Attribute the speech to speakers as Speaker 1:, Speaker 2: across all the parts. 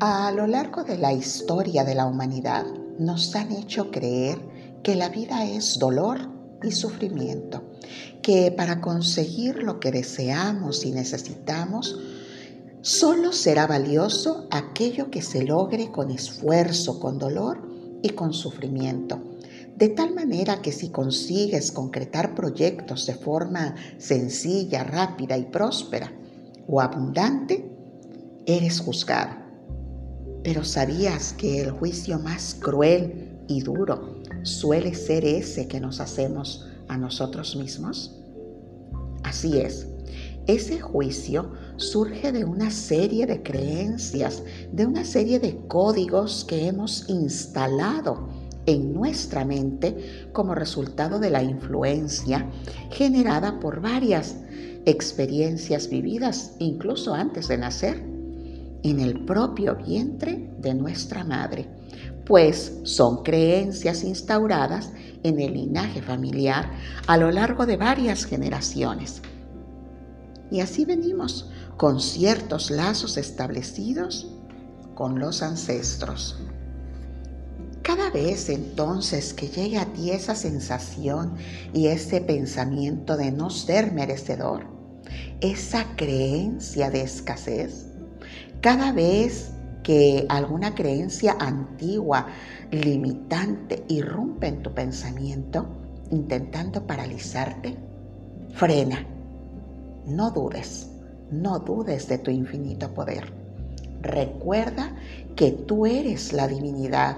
Speaker 1: A lo largo de la historia de la humanidad nos han hecho creer que la vida es dolor y sufrimiento, que para conseguir lo que deseamos y necesitamos, solo será valioso aquello que se logre con esfuerzo, con dolor y con sufrimiento. De tal manera que si consigues concretar proyectos de forma sencilla, rápida y próspera o abundante, eres juzgado. Pero ¿sabías que el juicio más cruel y duro suele ser ese que nos hacemos a nosotros mismos? Así es, ese juicio surge de una serie de creencias, de una serie de códigos que hemos instalado en nuestra mente como resultado de la influencia generada por varias experiencias vividas incluso antes de nacer en el propio vientre de nuestra madre, pues son creencias instauradas en el linaje familiar a lo largo de varias generaciones. Y así venimos con ciertos lazos establecidos con los ancestros. Cada vez entonces que llegue a ti esa sensación y ese pensamiento de no ser merecedor, esa creencia de escasez, cada vez que alguna creencia antigua, limitante, irrumpe en tu pensamiento, intentando paralizarte, frena. No dudes, no dudes de tu infinito poder. Recuerda que tú eres la divinidad,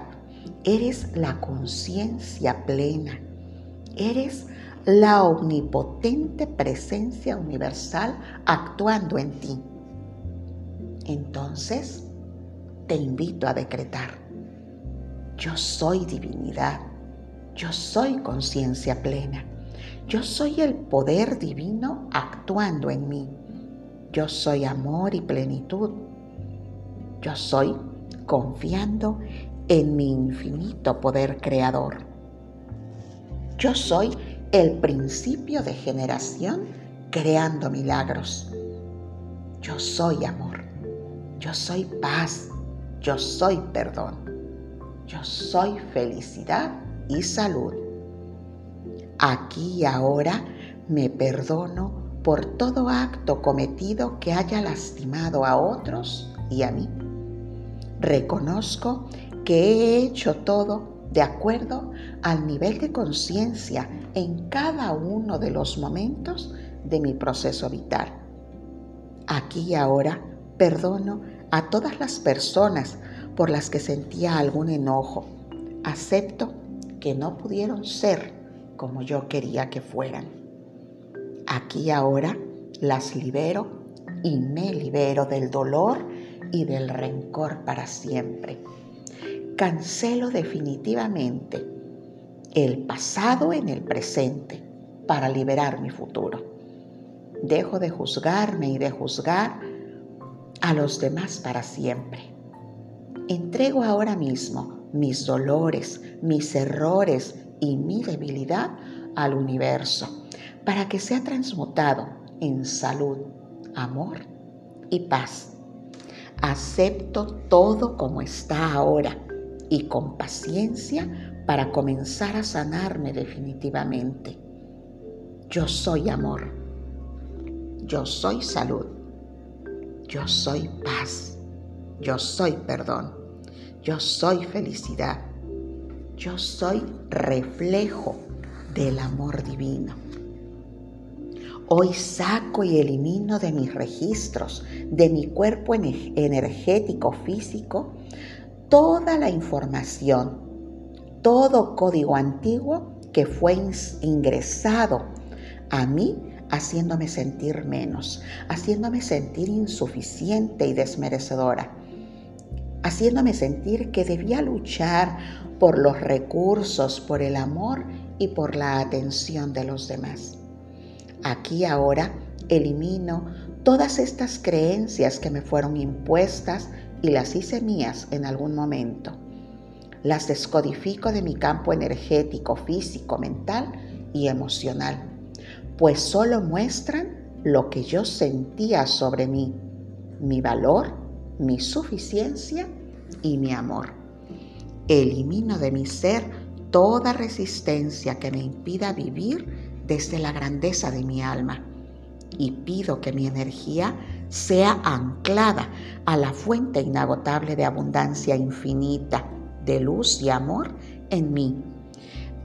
Speaker 1: eres la conciencia plena, eres la omnipotente presencia universal actuando en ti entonces te invito a decretar, yo soy divinidad, yo soy conciencia plena, yo soy el poder divino actuando en mí, yo soy amor y plenitud, yo soy confiando en mi infinito poder creador. Yo soy el principio de generación creando milagros. Yo soy amor. Yo soy paz, yo soy perdón, yo soy felicidad y salud. Aquí y ahora me perdono por todo acto cometido que haya lastimado a otros y a mí. Reconozco que he hecho todo de acuerdo al nivel de conciencia en cada uno de los momentos de mi proceso vital. Aquí y ahora Perdono a todas las personas por las que sentía algún enojo. Acepto que no pudieron ser como yo quería que fueran. Aquí ahora las libero y me libero del dolor y del rencor para siempre. Cancelo definitivamente el pasado en el presente para liberar mi futuro. Dejo de juzgarme y de juzgar a los demás para siempre. Entrego ahora mismo mis dolores, mis errores y mi debilidad al universo para que sea transmutado en salud, amor y paz. Acepto todo como está ahora y con paciencia para comenzar a sanarme definitivamente. Yo soy amor. Yo soy salud. Yo soy paz. Yo soy perdón. Yo soy felicidad. Yo soy reflejo del amor divino. Hoy saco y elimino de mis registros, de mi cuerpo energético físico, toda la información, todo código antiguo que fue ingresado a mí haciéndome sentir menos, haciéndome sentir insuficiente y desmerecedora, haciéndome sentir que debía luchar por los recursos, por el amor y por la atención de los demás. Aquí ahora elimino todas estas creencias que me fueron impuestas y las hice mías en algún momento. Las descodifico de mi campo energético, físico, mental y emocional pues solo muestran lo que yo sentía sobre mí, mi valor, mi suficiencia y mi amor. Elimino de mi ser toda resistencia que me impida vivir desde la grandeza de mi alma y pido que mi energía sea anclada a la fuente inagotable de abundancia infinita, de luz y amor en mí.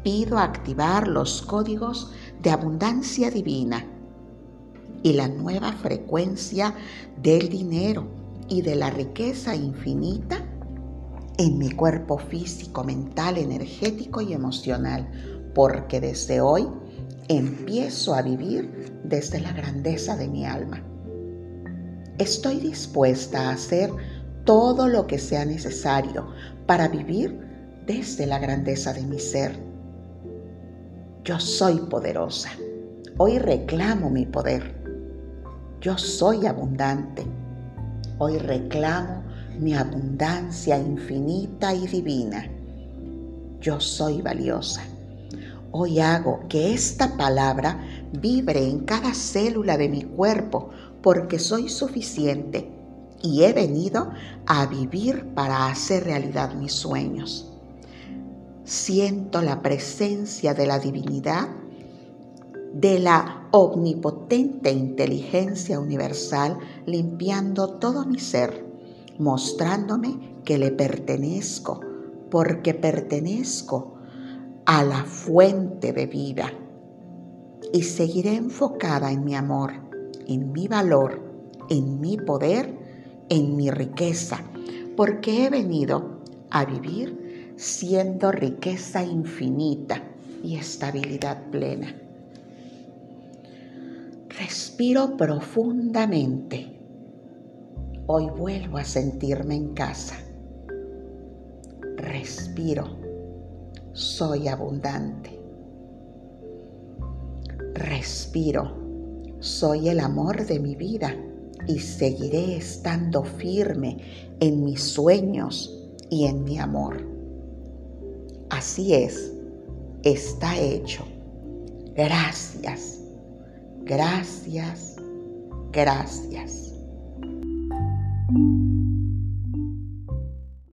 Speaker 1: Pido activar los códigos de abundancia divina y la nueva frecuencia del dinero y de la riqueza infinita en mi cuerpo físico, mental, energético y emocional, porque desde hoy empiezo a vivir desde la grandeza de mi alma. Estoy dispuesta a hacer todo lo que sea necesario para vivir desde la grandeza de mi ser. Yo soy poderosa. Hoy reclamo mi poder. Yo soy abundante. Hoy reclamo mi abundancia infinita y divina. Yo soy valiosa. Hoy hago que esta palabra vibre en cada célula de mi cuerpo porque soy suficiente y he venido a vivir para hacer realidad mis sueños. Siento la presencia de la divinidad, de la omnipotente inteligencia universal limpiando todo mi ser, mostrándome que le pertenezco, porque pertenezco a la fuente de vida. Y seguiré enfocada en mi amor, en mi valor, en mi poder, en mi riqueza, porque he venido a vivir siendo riqueza infinita y estabilidad plena. Respiro profundamente. Hoy vuelvo a sentirme en casa. Respiro soy abundante. Respiro, soy el amor de mi vida y seguiré estando firme en mis sueños y en mi amor. Así es, está hecho. Gracias, gracias, gracias.